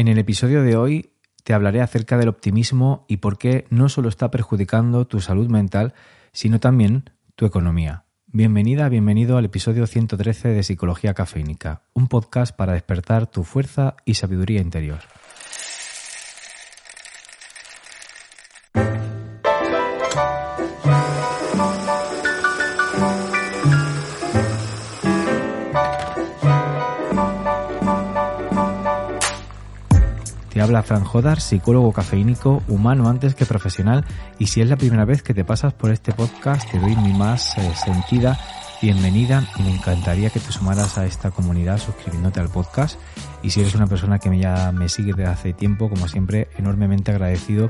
En el episodio de hoy te hablaré acerca del optimismo y por qué no solo está perjudicando tu salud mental, sino también tu economía. Bienvenida, bienvenido al episodio 113 de Psicología Cafeínica, un podcast para despertar tu fuerza y sabiduría interior. Habla Fran Jodar, psicólogo cafeínico, humano antes que profesional, y si es la primera vez que te pasas por este podcast, te doy mi más eh, sentida bienvenida y me encantaría que te sumaras a esta comunidad suscribiéndote al podcast. Y si eres una persona que ya me sigue desde hace tiempo, como siempre, enormemente agradecido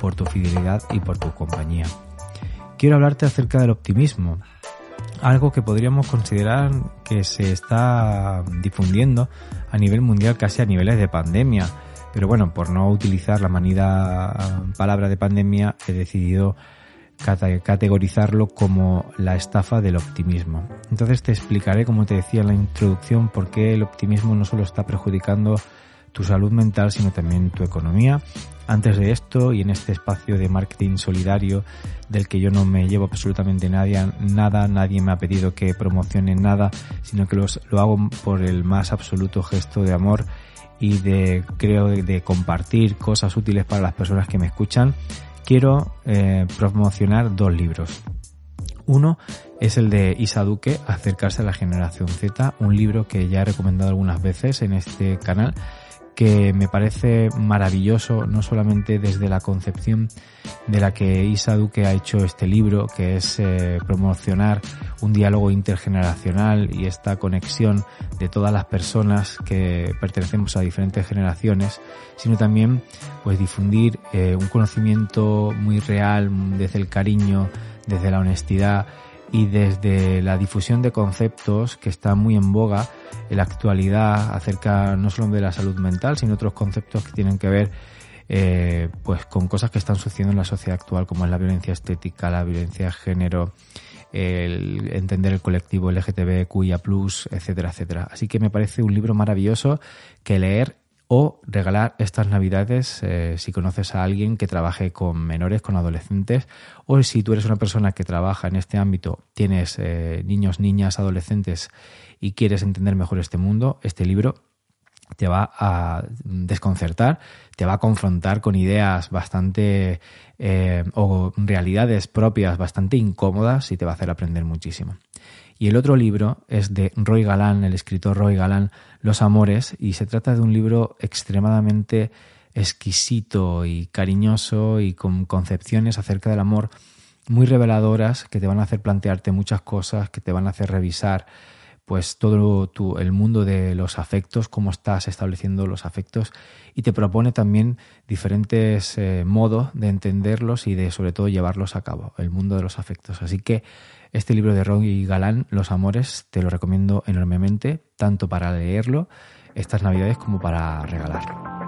por tu fidelidad y por tu compañía. Quiero hablarte acerca del optimismo, algo que podríamos considerar que se está difundiendo a nivel mundial casi a niveles de pandemia pero bueno, por no utilizar la manida palabra de pandemia, he decidido categorizarlo como la estafa del optimismo. Entonces te explicaré, como te decía en la introducción, por qué el optimismo no solo está perjudicando tu salud mental, sino también tu economía. Antes de esto y en este espacio de marketing solidario del que yo no me llevo absolutamente nadie, nada, nadie me ha pedido que promocione nada, sino que lo hago por el más absoluto gesto de amor y de creo de, compartir cosas útiles para las personas que me escuchan, quiero eh, promocionar dos libros. Uno es el de Isa Duque, Acercarse a la generación Z, un libro que ya he recomendado algunas veces en este canal que me parece maravilloso, no solamente desde la concepción de la que Isa Duque ha hecho este libro, que es eh, promocionar un diálogo intergeneracional y esta conexión de todas las personas que pertenecemos a diferentes generaciones, sino también pues difundir eh, un conocimiento muy real desde el cariño, desde la honestidad y desde la difusión de conceptos que está muy en boga en la actualidad acerca no solo de la salud mental, sino otros conceptos que tienen que ver eh, pues con cosas que están sucediendo en la sociedad actual, como es la violencia estética, la violencia de género, el entender el colectivo LGTBQIA+, etcétera, etcétera. Así que me parece un libro maravilloso que leer o regalar estas navidades eh, si conoces a alguien que trabaje con menores, con adolescentes, o si tú eres una persona que trabaja en este ámbito, tienes eh, niños, niñas, adolescentes y quieres entender mejor este mundo, este libro te va a desconcertar, te va a confrontar con ideas bastante eh, o realidades propias bastante incómodas y te va a hacer aprender muchísimo. Y el otro libro es de Roy Galán, el escritor Roy Galán, Los Amores, y se trata de un libro extremadamente exquisito y cariñoso y con concepciones acerca del amor muy reveladoras que te van a hacer plantearte muchas cosas, que te van a hacer revisar pues todo el mundo de los afectos, cómo estás estableciendo los afectos y te propone también diferentes eh, modos de entenderlos y de sobre todo llevarlos a cabo, el mundo de los afectos. Así que este libro de Roy Galán, Los Amores, te lo recomiendo enormemente, tanto para leerlo estas navidades como para regalarlo.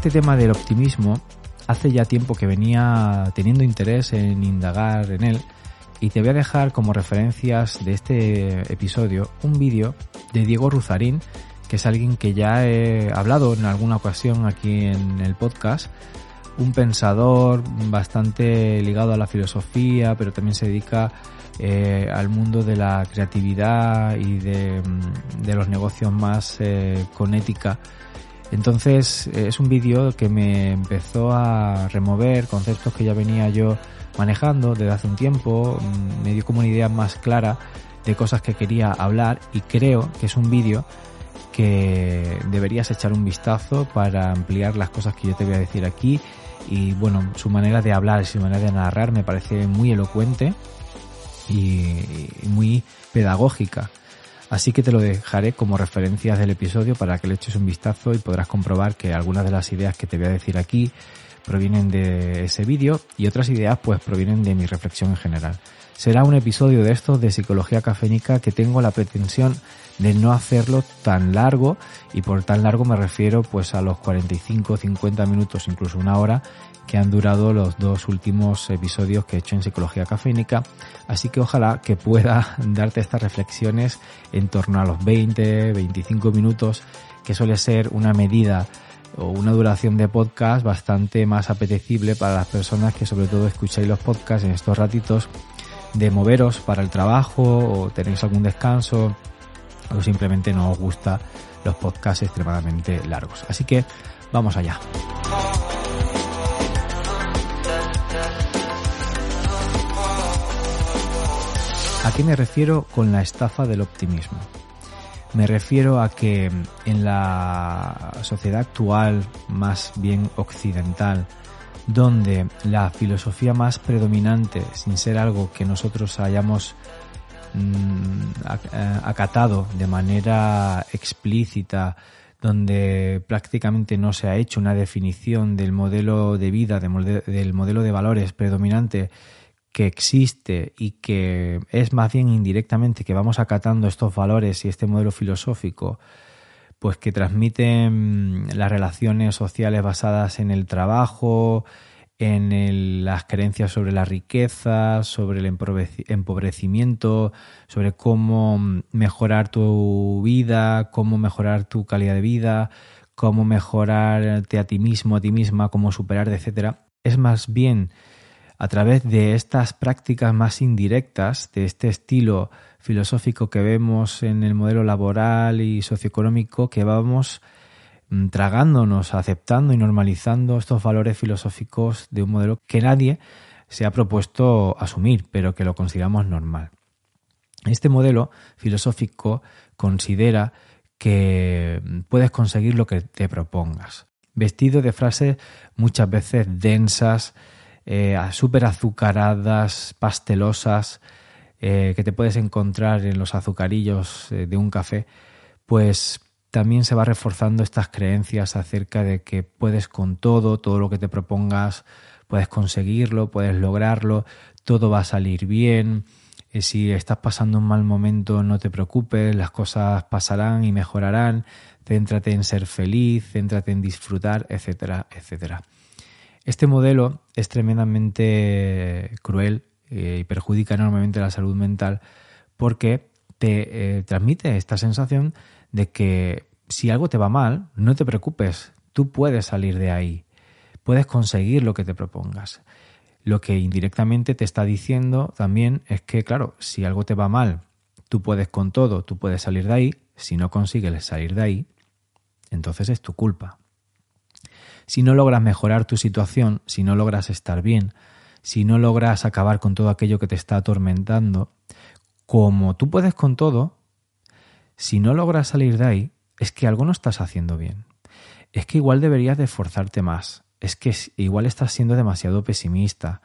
Este tema del optimismo hace ya tiempo que venía teniendo interés en indagar en él y te voy a dejar como referencias de este episodio un vídeo de Diego Ruzarín, que es alguien que ya he hablado en alguna ocasión aquí en el podcast, un pensador bastante ligado a la filosofía, pero también se dedica eh, al mundo de la creatividad y de, los negocios más eh, con ética Entonces es un vídeo que me empezó a remover conceptos que ya venía yo manejando desde hace un tiempo, mm, me dio como una idea más clara de cosas que quería hablar y creo que es un vídeo que deberías echar un vistazo para ampliar las cosas que yo te voy a decir aquí y bueno, su manera de hablar, su manera de narrar me parece muy elocuente y muy pedagógica. Así que te lo dejaré como referencias del episodio para que le eches un vistazo y podrás comprobar que algunas de las ideas que te voy a decir aquí provienen de ese vídeo y otras ideas pues provienen de mi reflexión en general. Será un episodio de estos de psicología cafénica que tengo la pretensión de no hacerlo tan largo y por tan largo me refiero pues a los 45, 50 minutos, incluso una hora que han durado los dos últimos episodios que he hecho en Psicología Cafénica, así que ojalá que pueda darte estas reflexiones en torno a los 20, 25 minutos, que suele ser una medida o una duración de podcast bastante más apetecible para las personas que sobre todo escucháis los podcasts en estos ratitos de moveros para el trabajo o tenéis algún descanso o simplemente no os gusta los podcasts extremadamente largos. Así que vamos allá. ¿A qué me refiero con la estafa del optimismo? Me refiero a que en la sociedad actual, más bien occidental, donde la filosofía más predominante, sin ser algo que nosotros hayamos mm, eh, acatado de manera explícita, donde prácticamente no se ha hecho una definición del modelo de vida, del modelo de valores predominante que existe y que es más bien indirectamente que vamos acatando estos valores y este modelo filosófico, pues que transmiten las relaciones sociales basadas en el trabajo, en las creencias sobre la riqueza, sobre el empobrecimiento, sobre cómo mejorar tu vida, cómo mejorar tu calidad de vida, cómo mejorarte a ti mismo, a ti misma, cómo superar, etcétera. Es más bien a través de estas prácticas más indirectas, de este estilo filosófico que vemos en el modelo laboral y socioeconómico, que vamos mm, tragándonos, aceptando y normalizando estos valores filosóficos de un modelo que nadie se ha propuesto asumir, pero que lo consideramos normal. Este modelo filosófico considera que puedes conseguir lo que te propongas, vestido de frases muchas veces densas, eh, súper azucaradas, pastelosas, eh, que te puedes encontrar en los azucarillos eh, de un café, pues también se va reforzando estas creencias acerca de que puedes con todo, todo lo que te propongas, puedes conseguirlo, puedes lograrlo, todo va a salir bien. Eh, si estás pasando un mal momento, no te preocupes, las cosas pasarán y mejorarán. Céntrate en ser feliz, céntrate en disfrutar, etcétera, etcétera. Este modelo es tremendamente cruel eh, y perjudica enormemente la salud mental porque te eh, transmite esta sensación de que si algo te va mal, no te preocupes, tú puedes salir de ahí, puedes conseguir lo que te propongas. Lo que indirectamente te está diciendo también es que, claro, si algo te va mal, tú puedes con todo, tú puedes salir de ahí, si no consigues salir de ahí, entonces es tu culpa si no logras mejorar tu situación, si no logras estar bien, si no logras acabar con todo aquello que te está atormentando, como tú puedes con todo, si no logras salir de ahí, es que algo no estás haciendo bien. Es que igual deberías de esforzarte más. Es que igual estás siendo demasiado pesimista.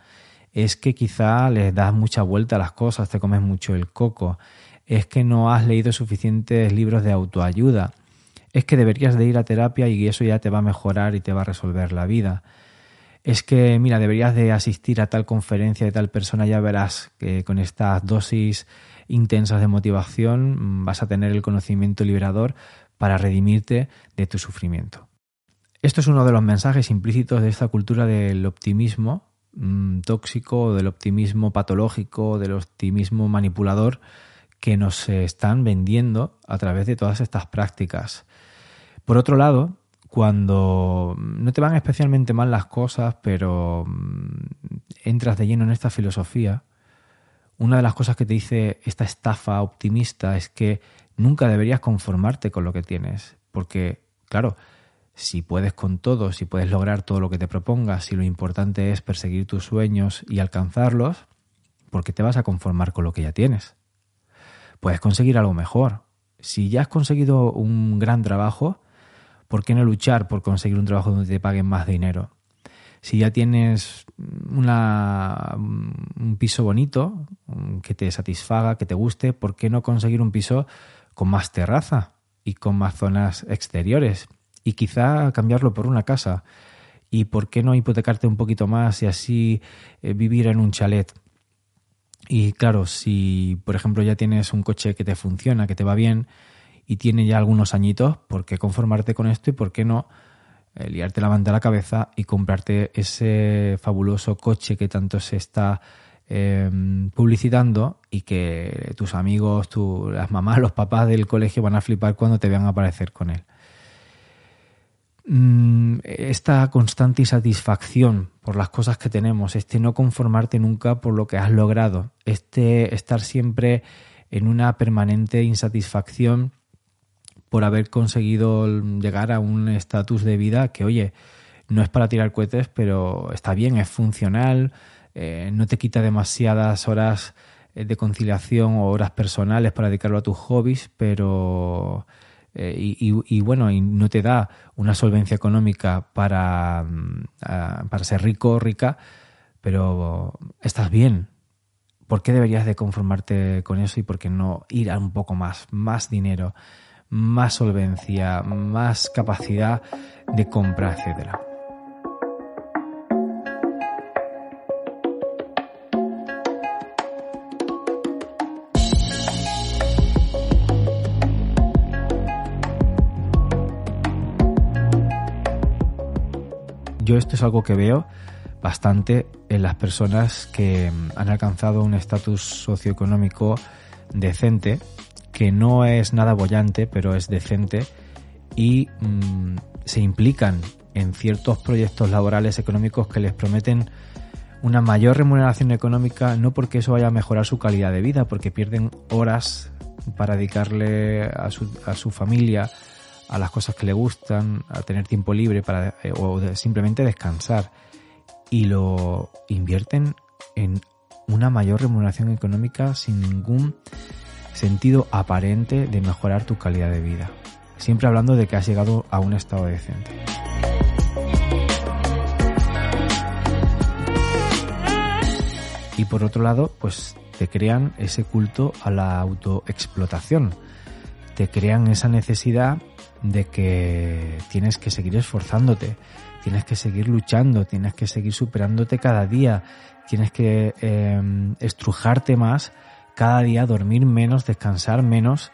Es que quizá le das mucha vuelta a las cosas, te comes mucho el coco. Es que no has leído suficientes libros de autoayuda es que deberías de ir a terapia y eso ya te va a mejorar y te va a resolver la vida. Es que, mira, deberías de asistir a tal conferencia de tal persona, ya verás que con estas dosis intensas de motivación mm, vas a tener el conocimiento liberador para redimirte de tu sufrimiento. Esto es uno de los mensajes implícitos de esta cultura del optimismo mm, tóxico, del optimismo patológico, del optimismo manipulador que nos están vendiendo a través de todas estas prácticas. Por otro lado, cuando no te van especialmente mal las cosas, pero mm, entras de lleno en esta filosofía, una de las cosas que te dice esta estafa optimista es que nunca deberías conformarte con lo que tienes, porque, claro, si puedes con todo, si puedes lograr todo lo que te propongas, si lo importante es perseguir tus sueños y alcanzarlos, ¿por qué te vas a conformar con lo que ya tienes? Puedes conseguir algo mejor. Si ya has conseguido un gran trabajo, ¿por qué no luchar por conseguir un trabajo donde te paguen más dinero? Si ya tienes una, un piso bonito, que te satisfaga, que te guste, ¿por qué no conseguir un piso con más terraza y con más zonas exteriores? y quizá cambiarlo por una casa. ¿Y por qué no hipotecarte un poquito más y así eh, vivir en un chalet? Y claro, si por ejemplo ya tienes un coche que te funciona, que te va bien y tiene ya algunos añitos, ¿por qué conformarte con esto y por qué no eh, liarte la manta a la cabeza y comprarte ese fabuloso coche que tanto se está em, publicitando y que tus amigos, tu, las mamás, los papás del colegio van a flipar cuando te vean aparecer con él? Mm, esta constante insatisfacción por las cosas que tenemos, este no conformarte nunca por lo que has logrado, este estar siempre en una permanente insatisfacción por haber conseguido llegar a un estatus de vida que, oye, no es para tirar cohetes, pero está bien, es funcional, eh, no te quita demasiadas horas eh, de conciliación o horas personales para dedicarlo a tus hobbies, pero eh, y, bueno, y no te da una solvencia económica para, mm, para ser rico o rica, pero estás bien. ¿Por qué deberías de conformarte con eso y por qué no ir a un poco más, más dinero, más solvencia, más capacidad de compra, etcétera? Yo esto es algo que veo bastante en las personas que han alcanzado un estatus socioeconómico decente, que no es nada bollante, pero es decente, y mm, se implican en ciertos proyectos laborales económicos que les prometen una mayor remuneración económica, no porque eso vaya a mejorar su calidad de vida, porque pierden horas para dedicarle a su, a su familia, a las cosas que le gustan, a tener tiempo libre para, eh, o simplemente descansar. Y lo invierten en una mayor remuneración económica sin ningún sentido aparente de mejorar tu calidad de vida. Siempre hablando de que has llegado a un estado decente. Y por otro lado, pues te crean ese culto a la autoexplotación. Te crean esa necesidad de que tienes que seguir esforzándote, tienes que seguir luchando, tienes que seguir superándote cada día, tienes que em, estrujarte más, cada día dormir menos, descansar menos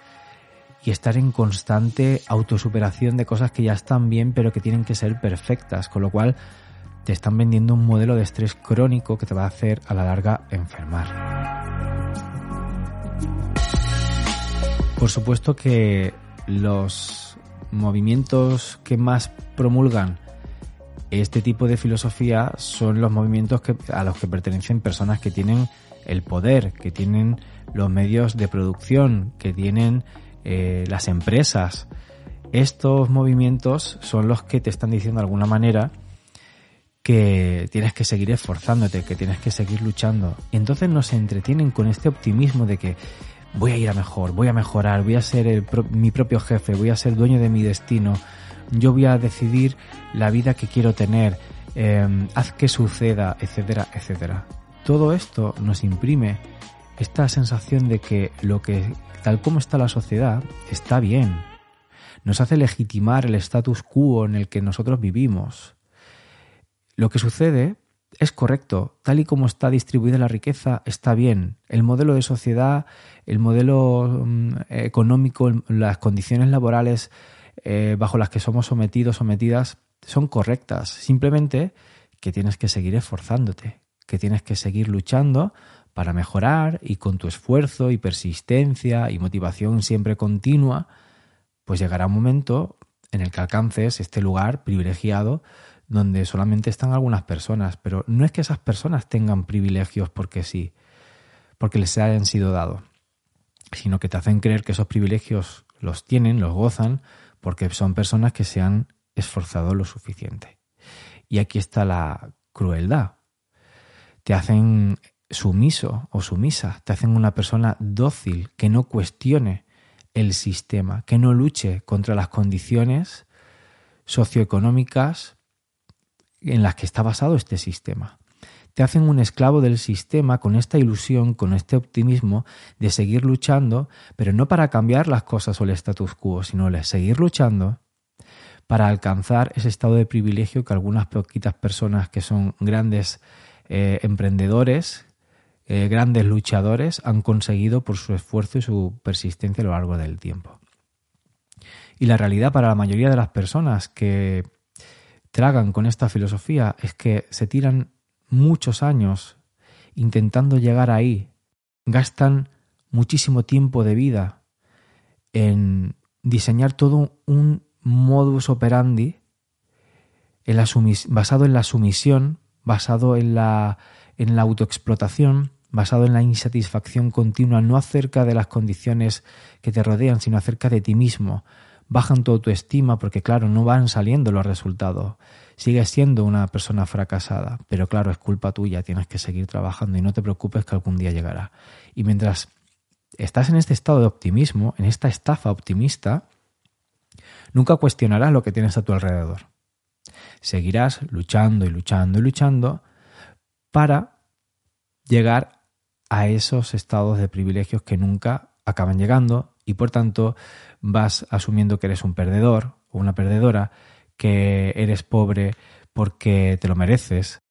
y estar en constante autosuperación de cosas que ya están bien pero que tienen que ser perfectas, con lo cual te están vendiendo un modelo de estrés crónico que te va a hacer a la larga enfermar. Por supuesto que los movimientos que más promulgan este tipo de filosofía son los movimientos que, a los que pertenecen personas que tienen el poder, que tienen los medios de producción, que tienen eh, las empresas. Estos movimientos son los que te están diciendo de alguna manera que tienes que seguir esforzándote, que tienes que seguir luchando. Entonces nos entretienen con este optimismo de que voy a ir a mejor, voy a mejorar, voy a ser mi propio jefe, voy a ser dueño de mi destino, yo voy a decidir la vida que quiero tener, em, haz que suceda, etcétera, etcétera. Todo esto nos imprime esta sensación de que lo que tal como está la sociedad está bien. Nos hace legitimar el status quo en el que nosotros vivimos. Lo que sucede es correcto, tal y como está distribuida la riqueza, está bien. El modelo de sociedad, el modelo mm, económico, las condiciones laborales eh, bajo las que somos sometidos, sometidas, son correctas. Simplemente que tienes que seguir esforzándote, que tienes que seguir luchando para mejorar y con tu esfuerzo y persistencia y motivación siempre continua, pues llegará un momento en el que alcances este lugar privilegiado donde solamente están algunas personas, pero no es que esas personas tengan privilegios porque sí, porque les hayan sido dados, sino que te hacen creer que esos privilegios los tienen, los gozan, porque son personas que se han esforzado lo suficiente. Y aquí está la crueldad. Te hacen sumiso o sumisa, te hacen una persona dócil que no cuestione el sistema, que no luche contra las condiciones socioeconómicas en las que está basado este sistema. Te hacen un esclavo del sistema con esta ilusión, con este optimismo de seguir luchando, pero no para cambiar las cosas o el status quo, sino de seguir luchando para alcanzar ese estado de privilegio que algunas poquitas personas que son grandes eh, emprendedores, eh, grandes luchadores han conseguido por su esfuerzo y su persistencia a lo largo del tiempo. Y la realidad para la mayoría de las personas que tragan con esta filosofía es que se tiran muchos años intentando llegar ahí, gastan muchísimo tiempo de vida en diseñar todo un modus operandi basado en la sumisión, basado en la, en la autoexplotación, basado en la insatisfacción continua, no acerca de las condiciones que te rodean, sino acerca de ti mismo. Bajan tu autoestima porque, claro, no van saliendo los resultados. Sigues siendo una persona fracasada, pero claro, es culpa tuya, tienes que seguir trabajando y no te preocupes que algún día llegará. Y mientras estás en este estado de optimismo, en esta estafa optimista, nunca cuestionarás lo que tienes a tu alrededor. Seguirás luchando y luchando y luchando para llegar a esos estados de privilegios que nunca acaban llegando y por tanto vas asumiendo que eres un perdedor o una perdedora, que eres pobre porque te lo mereces.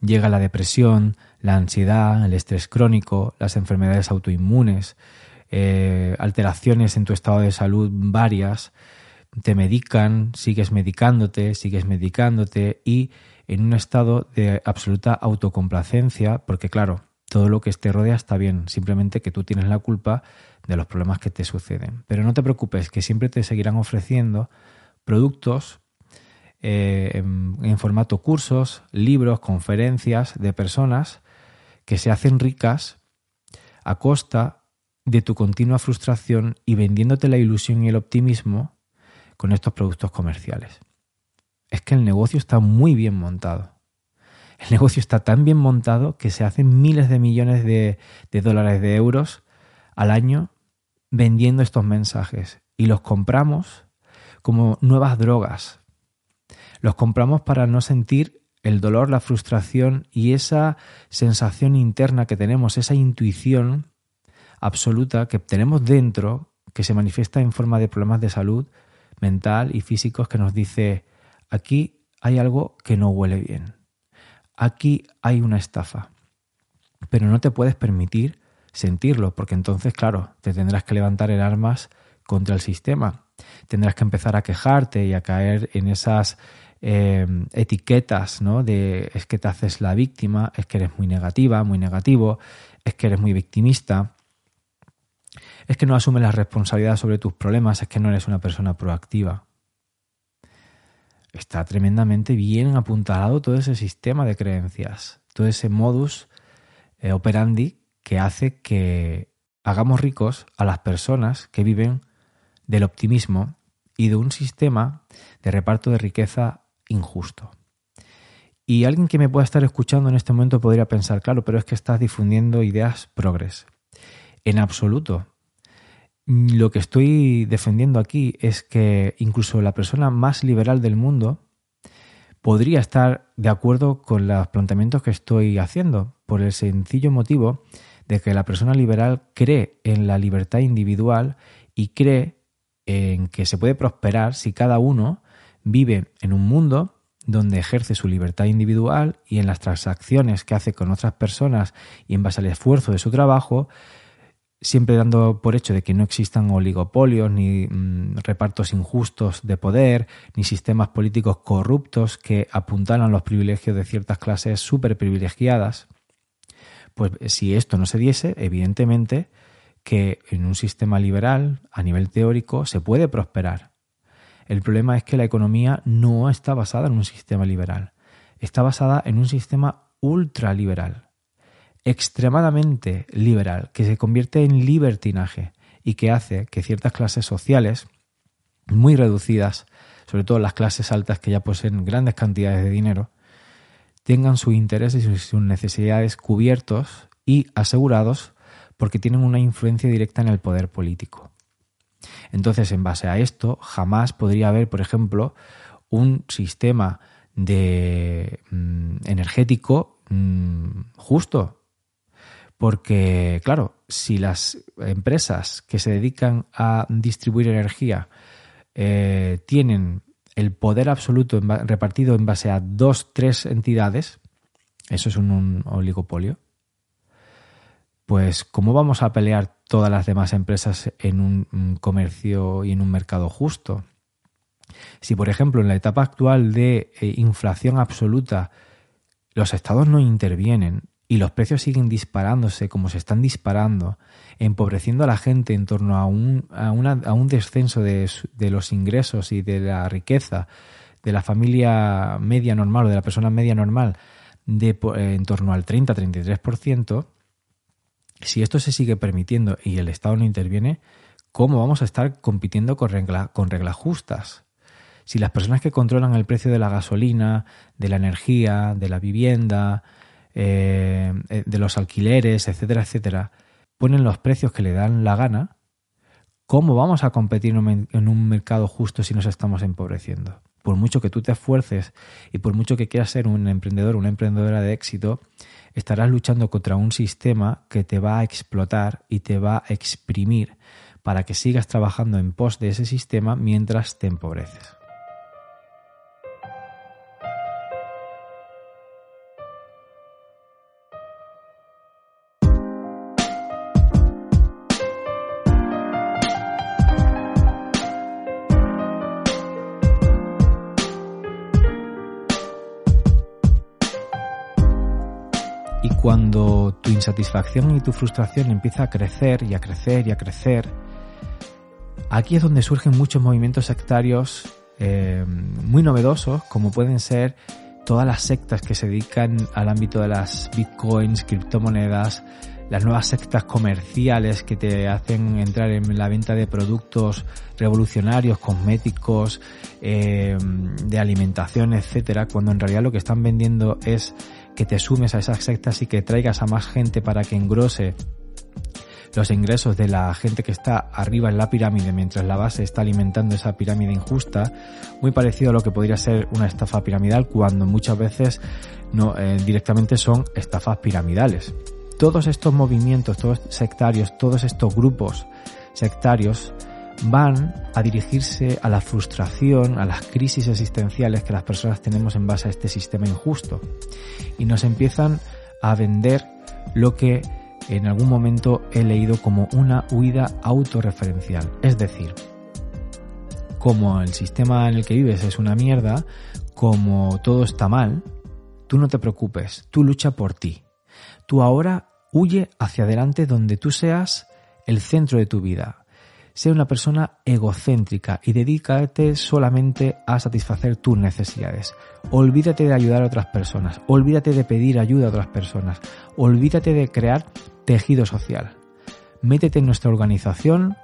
Llega la depresión, la ansiedad, el estrés crónico, las enfermedades autoinmunes, eh, alteraciones en tu estado de salud varias, te medican, sigues medicándote, sigues medicándote y en un estado de absoluta autocomplacencia, porque claro, todo lo que te rodea está bien, simplemente que tú tienes la culpa de los problemas que te suceden. Pero no te preocupes, que siempre te seguirán ofreciendo productos eh, en, formato cursos, libros, conferencias de personas que se hacen ricas a costa de tu continua frustración y vendiéndote la ilusión y el optimismo con estos productos comerciales. Es que el negocio está muy bien montado. El negocio está tan bien montado que se hacen miles de millones de, dólares, de euros al año vendiendo estos mensajes y los compramos como nuevas drogas. Los compramos para no sentir el dolor, la frustración y esa sensación interna que tenemos, esa intuición absoluta que tenemos dentro, que se manifiesta en forma de problemas de salud mental y físicos, que nos dice, aquí hay algo que no huele bien aquí hay una estafa. Pero no te puedes permitir sentirlo, porque entonces, claro, te tendrás que levantar en armas contra el sistema. Tendrás que empezar a quejarte y a caer en esas eh, etiquetas, ¿no? De es que te haces la víctima, es que eres muy negativa, muy negativo, es que eres muy victimista, es que no asumes la responsabilidad sobre tus problemas, es que no eres una persona proactiva está tremendamente bien apuntalado todo ese sistema de creencias, todo ese modus eh, operandi que hace que hagamos ricos a las personas que viven del optimismo y de un sistema de reparto de riqueza injusto. Y alguien que me pueda estar escuchando en este momento podría pensar, claro, pero es que estás difundiendo ideas progres. En absoluto. Lo que estoy defendiendo aquí es que incluso la persona más liberal del mundo podría estar de acuerdo con los planteamientos que estoy haciendo, por el sencillo motivo de que la persona liberal cree en la libertad individual y cree en que se puede prosperar si cada uno vive en un mundo donde ejerce su libertad individual y en las transacciones que hace con otras personas y en base al esfuerzo de su trabajo, siempre dando por hecho de que no existan oligopolios, ni mm, repartos injustos de poder, ni sistemas políticos corruptos que apuntalan los privilegios de ciertas clases súper privilegiadas, pues si esto no se diese, evidentemente que en un sistema liberal, a nivel teórico, se puede prosperar. El problema es que la economía no está basada en un sistema liberal, está basada en un sistema ultraliberal extremadamente liberal, que se convierte en libertinaje y que hace que ciertas clases sociales muy reducidas sobre todo las clases altas que ya poseen grandes cantidades de dinero, tengan sus intereses y sus necesidades cubiertos y asegurados porque tienen una influencia directa en el poder político. Entonces, en base a esto, jamás podría haber, por ejemplo, un sistema de mm, energético mm, justo. Porque, claro, si las empresas que se dedican a distribuir energía eh, tienen el poder absoluto repartido en base a dos, tres entidades, eso es un oligopolio, pues ¿cómo vamos a pelear todas las demás empresas en un comercio y en un mercado justo? Si, por ejemplo, en la etapa actual de eh, inflación absoluta los estados no intervienen y los precios siguen disparándose como se están disparando, empobreciendo a la gente en torno a un, a un descenso de, de, los ingresos y de la riqueza de la familia media normal o de la persona media normal de, eh, en torno al 30-33%, si esto se sigue permitiendo y el Estado no interviene, ¿cómo vamos a estar compitiendo con, con reglas justas? Si las personas que controlan el precio de la gasolina, de la energía, de la vivienda, eh, de los alquileres, etcétera, etcétera, ponen los precios que le dan la gana, ¿cómo vamos a competir en un mercado justo si nos estamos empobreciendo? Por mucho que tú te esfuerces y por mucho que quieras ser un emprendedor, una emprendedora de éxito, estarás luchando contra un sistema que te va a explotar y te va a exprimir para que sigas trabajando en pos de ese sistema mientras te empobreces. Insatisfacción y tu frustración empieza a crecer y a crecer y a crecer, aquí es donde surgen muchos movimientos sectarios eh, muy novedosos, como pueden ser todas las sectas que se dedican al ámbito de las bitcoins, criptomonedas, las nuevas sectas comerciales que te hacen entrar en la venta de productos revolucionarios, cosméticos, eh, de alimentación, etcétera, cuando en realidad lo que están vendiendo es que te sumes a esas sectas y que traigas a más gente para que engrose los ingresos de la gente que está arriba en la pirámide mientras la base está alimentando esa pirámide injusta, muy parecido a lo que podría ser una estafa piramidal cuando muchas veces no eh, directamente son estafas piramidales. Todos estos movimientos, todos sectarios, todos estos grupos sectarios van a dirigirse a la frustración, a las crisis existenciales que las personas tenemos en base a este sistema injusto. Y nos empiezan a vender lo que en algún momento he leído como una huida autorreferencial. Es decir, como el sistema en el que vives es una mierda, como todo está mal, tú no te preocupes, tú lucha por ti. Tú ahora huye hacia adelante donde tú seas el centro de tu vida, Sé una persona egocéntrica y dedícate solamente a satisfacer tus necesidades. Olvídate de ayudar a otras personas, olvídate de pedir ayuda a otras personas, olvídate de crear tejido social. Métete en nuestra organización,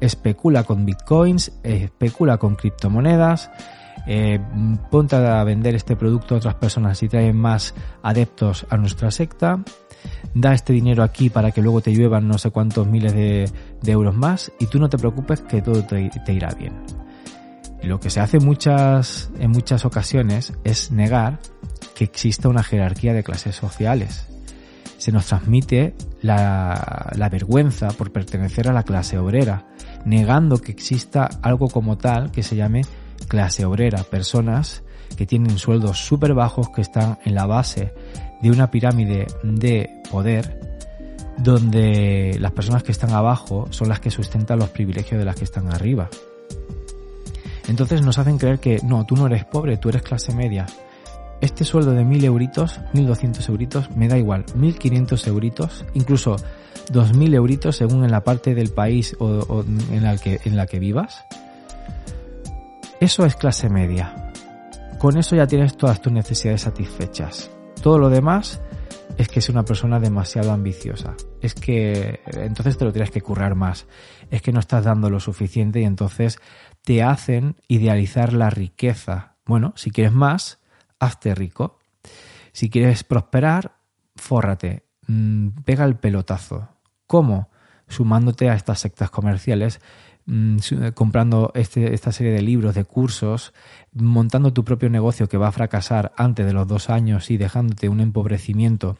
especula con bitcoins, especula con criptomonedas, eh, ponte a vender este producto a otras personas y traen más adeptos a nuestra secta da este dinero aquí para que luego te lluevan no sé cuántos miles de, euros más y tú no te preocupes que todo te, irá bien. Lo que se hace en muchas ocasiones es negar que exista una jerarquía de clases sociales. Se nos transmite la, la vergüenza por pertenecer a la clase obrera, negando que exista algo como tal que se llame clase obrera, personas que tienen sueldos súper bajos, que están en la base de una pirámide de poder donde las personas que están abajo son las que sustentan los privilegios de las que están arriba. Entonces nos hacen creer que no, tú no eres pobre, tú eres clase media. Este sueldo de 1000 euritos, 1200 euritos, me da igual, 1500 euritos, incluso 2000 euritos según en la parte del país o, en, la que, en la que vivas. Eso es clase media. Con eso ya tienes todas tus necesidades satisfechas. Todo lo demás es que es una persona demasiado ambiciosa. Es que entonces te lo tienes que currar más. Es que no estás dando lo suficiente y entonces te hacen idealizar la riqueza. Bueno, si quieres más, hazte rico. Si quieres prosperar, fórrate, mm, pega el pelotazo. ¿Cómo? Sumándote a estas sectas comerciales, mm, comprando este, esta serie de libros, de cursos, montando tu propio negocio que va a fracasar antes de los dos años y dejándote un empobrecimiento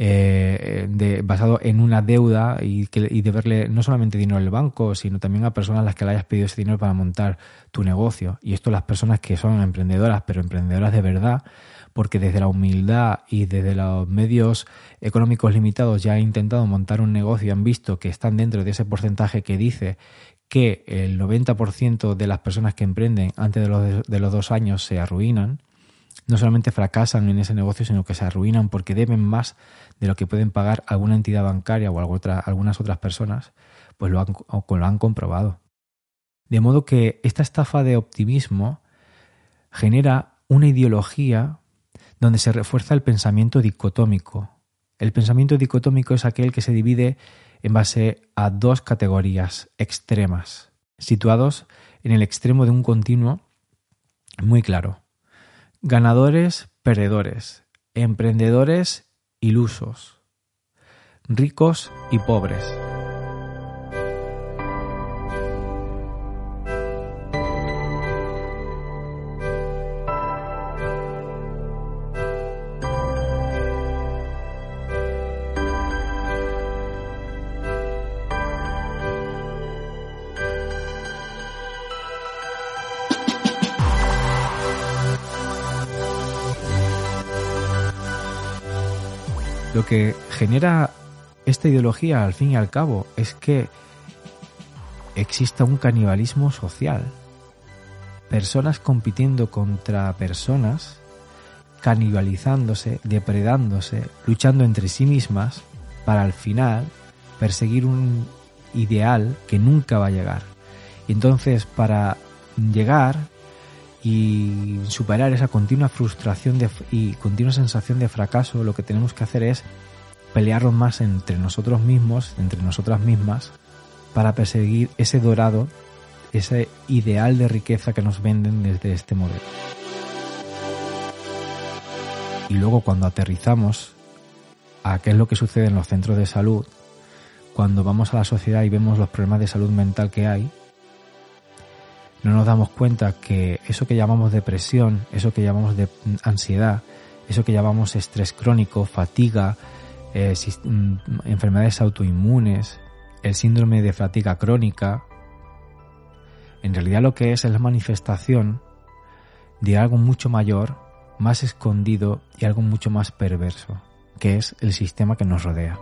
eh, basado en una deuda y, que, y deberle no solamente dinero al banco, sino también a personas a las que le hayas pedido ese dinero para montar tu negocio. Y esto las personas que son emprendedoras, pero emprendedoras de verdad, porque desde la humildad y desde los medios económicos limitados ya han intentado montar un negocio y han visto que están dentro de ese porcentaje que dice que el 90% de las personas que emprenden antes de los, de los dos años se arruinan, no solamente fracasan en ese negocio, sino que se arruinan porque deben más de lo que pueden pagar alguna entidad bancaria o algunas otras personas, pues lo han, lo han comprobado. De modo que esta estafa de optimismo genera una ideología donde se refuerza el pensamiento dicotómico. El pensamiento dicotómico es aquel que se divide en base a dos categorías extremas, situados en el extremo de un continuo muy claro. Ganadores, perdedores, emprendedores, ilusos, ricos y pobres. Lo que genera esta ideología, al fin y al cabo, es que exista un canibalismo social. Personas compitiendo contra personas, canibalizándose, depredándose, luchando entre sí mismas para al final perseguir un ideal que nunca va a llegar. Y entonces para llegar y superar esa continua frustración y continua sensación de fracaso, lo que tenemos que hacer es pelearnos más entre nosotros mismos, entre nosotras mismas, para perseguir ese dorado, ese ideal de riqueza que nos venden desde este modelo. Y luego cuando aterrizamos a qué es lo que sucede en los centros de salud, cuando vamos a la sociedad y vemos los problemas de salud mental que hay, no nos damos cuenta que eso que llamamos depresión, eso que llamamos de ansiedad, eso que llamamos estrés crónico, fatiga, eh, mm, enfermedades autoinmunes, el síndrome de fatiga crónica, en realidad lo que es es la manifestación de algo mucho mayor, más escondido y algo mucho más perverso, que es el sistema que nos rodea.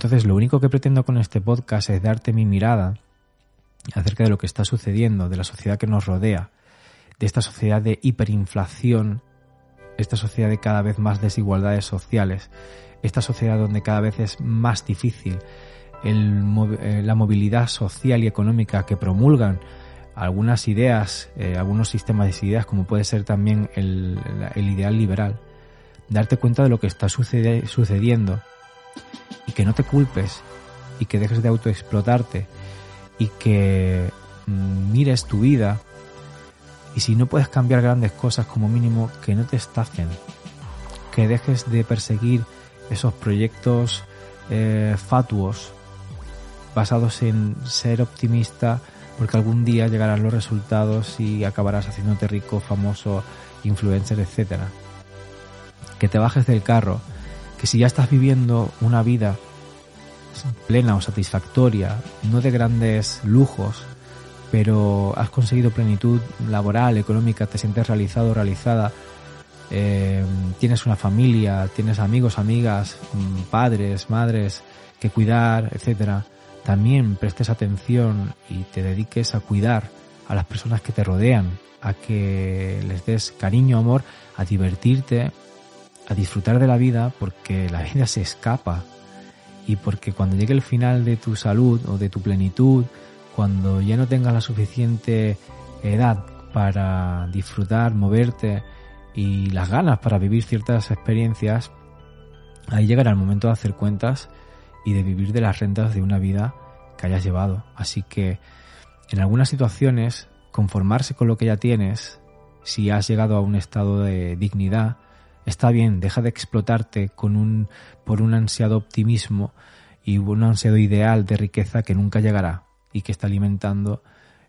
Entonces lo único que pretendo con este podcast es darte mi mirada acerca de lo que está sucediendo, de la sociedad que nos rodea, de esta sociedad de hiperinflación, esta sociedad de cada vez más desigualdades sociales, esta sociedad donde cada vez es más difícil eh, la movilidad social y económica que promulgan algunas ideas, eh, algunos sistemas de ideas, como puede ser también el, ideal liberal, darte cuenta de lo que está sucediendo y que no te culpes y que dejes de autoexplotarte y que mm, mires tu vida y si no puedes cambiar grandes cosas como mínimo que no te estafen, que dejes de perseguir esos proyectos eh, fatuos basados en ser optimista porque algún día llegarán los resultados y acabarás haciéndote rico, famoso, influencer, etcétera. Que te bajes del carro que si ya estás viviendo una vida plena o satisfactoria, no de grandes lujos, pero has conseguido plenitud laboral, económica, te sientes realizado, realizada, eh, tienes una familia, tienes amigos, amigas, mm, padres, madres que cuidar, etcétera, también prestes atención y te dediques a cuidar a las personas que te rodean, a que les des cariño, amor, a divertirte, a disfrutar de la vida porque la vida se escapa y porque cuando llegue el final de tu salud o de tu plenitud, cuando ya no tengas la suficiente edad para disfrutar, moverte y las ganas para vivir ciertas experiencias, ahí llegará el momento de hacer cuentas y de vivir de las rentas de una vida que hayas llevado. Así que en algunas situaciones, conformarse con lo que ya tienes, si has llegado a un estado de dignidad, está bien, deja de explotarte con un, por un ansiado optimismo y un ansiado ideal de riqueza que nunca llegará y que está alimentando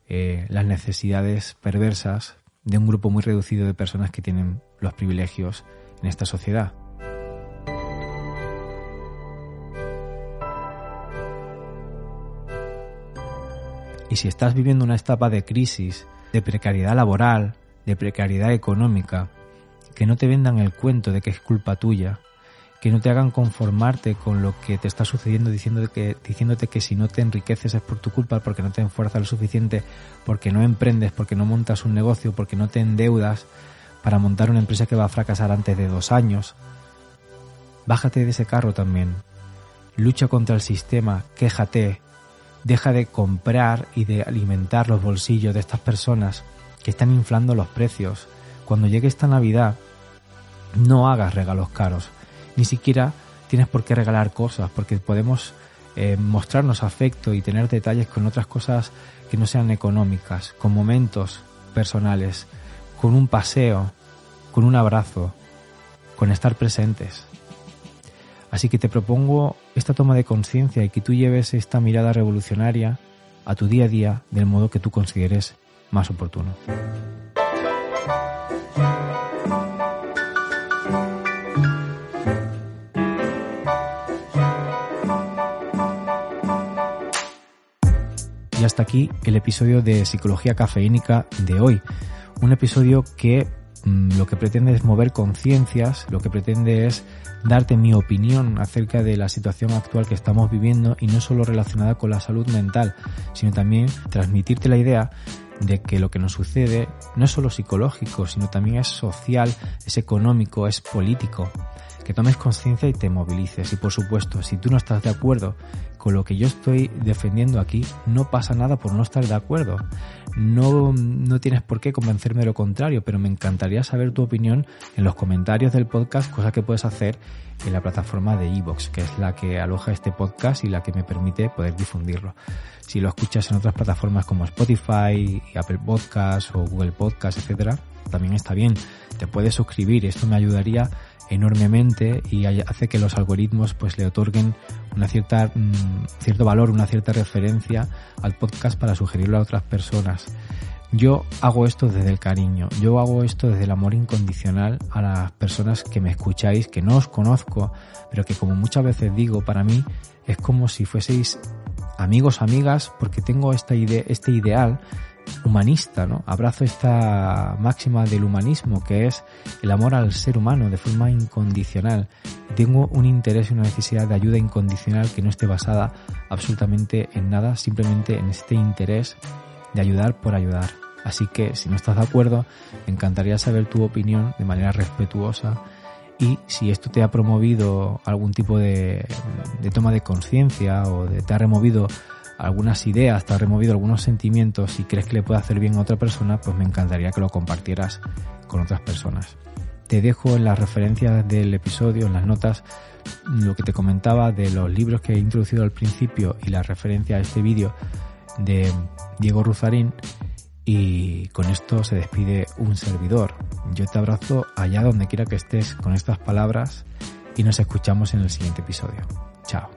eh, las necesidades perversas de un grupo muy reducido de personas que tienen los privilegios en esta sociedad. Y si estás viviendo una etapa de crisis, de precariedad laboral, de precariedad económica, que no te vendan el cuento de que es culpa tuya, que no te hagan conformarte con lo que te está sucediendo diciéndote que, si no te enriqueces es por tu culpa, porque no te enfuerzas lo suficiente, porque no emprendes, porque no montas un negocio, porque no te endeudas para montar una empresa que va a fracasar antes de dos años. Bájate de ese carro también. Lucha contra el sistema, quéjate, deja de comprar y de alimentar los bolsillos de estas personas que están inflando los precios. Cuando llegue esta Navidad, no hagas regalos caros ni siquiera tienes por qué regalar cosas, porque podemos eh, mostrarnos afecto y tener detalles con otras cosas que no sean económicas, con momentos personales, con un paseo, con un abrazo, con estar presentes. Así que te propongo esta toma de conciencia y que tú lleves esta mirada revolucionaria a tu día a día del modo que tú consideres más oportuno. Hasta aquí el episodio de Psicología Cafeínica de hoy. Un episodio que mm, lo que pretende es mover conciencias, lo que pretende es darte mi opinión acerca de la situación actual que estamos viviendo y no solo relacionada con la salud mental, sino también transmitirte la idea de que lo que nos sucede no es solo psicológico, sino también es social, es económico, es político. Que tomes conciencia y te movilices. Y por supuesto, si tú no estás de acuerdo con lo que yo estoy defendiendo aquí, no pasa nada por no estar de acuerdo. No, no tienes por qué convencerme de lo contrario, pero me encantaría saber tu opinión en los comentarios del podcast, cosa que puedes hacer en la plataforma de Evox, que es la que aloja este podcast y la que me permite poder difundirlo. Si lo escuchas en otras plataformas como Spotify, Apple Podcasts o Google Podcasts, etcétera, también está bien. Te puedes suscribir, esto me ayudaría enormemente y hace que los algoritmos pues le otorguen una cierta mm, cierto valor, una cierta referencia al podcast para sugerirlo a otras personas. Yo hago esto desde el cariño, yo hago esto desde el amor incondicional a las personas que me escucháis, que no os conozco, pero que como muchas veces digo, para mí es como si fueseis amigos, amigas, porque tengo esta idea, este ideal humanista, ¿no? Abrazo esta máxima del humanismo que es el amor al ser humano de forma incondicional. Tengo un interés y una necesidad de ayuda incondicional que no esté basada absolutamente en nada, simplemente en este interés de ayudar por ayudar. Así que si no estás de acuerdo, me encantaría saber tu opinión de manera respetuosa y si esto te ha promovido algún tipo de, toma de conciencia o te ha removido algunas ideas, te ha removido algunos sentimientos y crees que le puede hacer bien a otra persona, pues me encantaría que lo compartieras con otras personas. Te dejo en las referencias del episodio, en las notas, lo que te comentaba de los libros que he introducido al principio y la referencia a este vídeo de Diego Ruzarín. Y con esto se despide un servidor. Yo te abrazo allá donde quiera que estés con estas palabras y nos escuchamos en el siguiente episodio. Chao.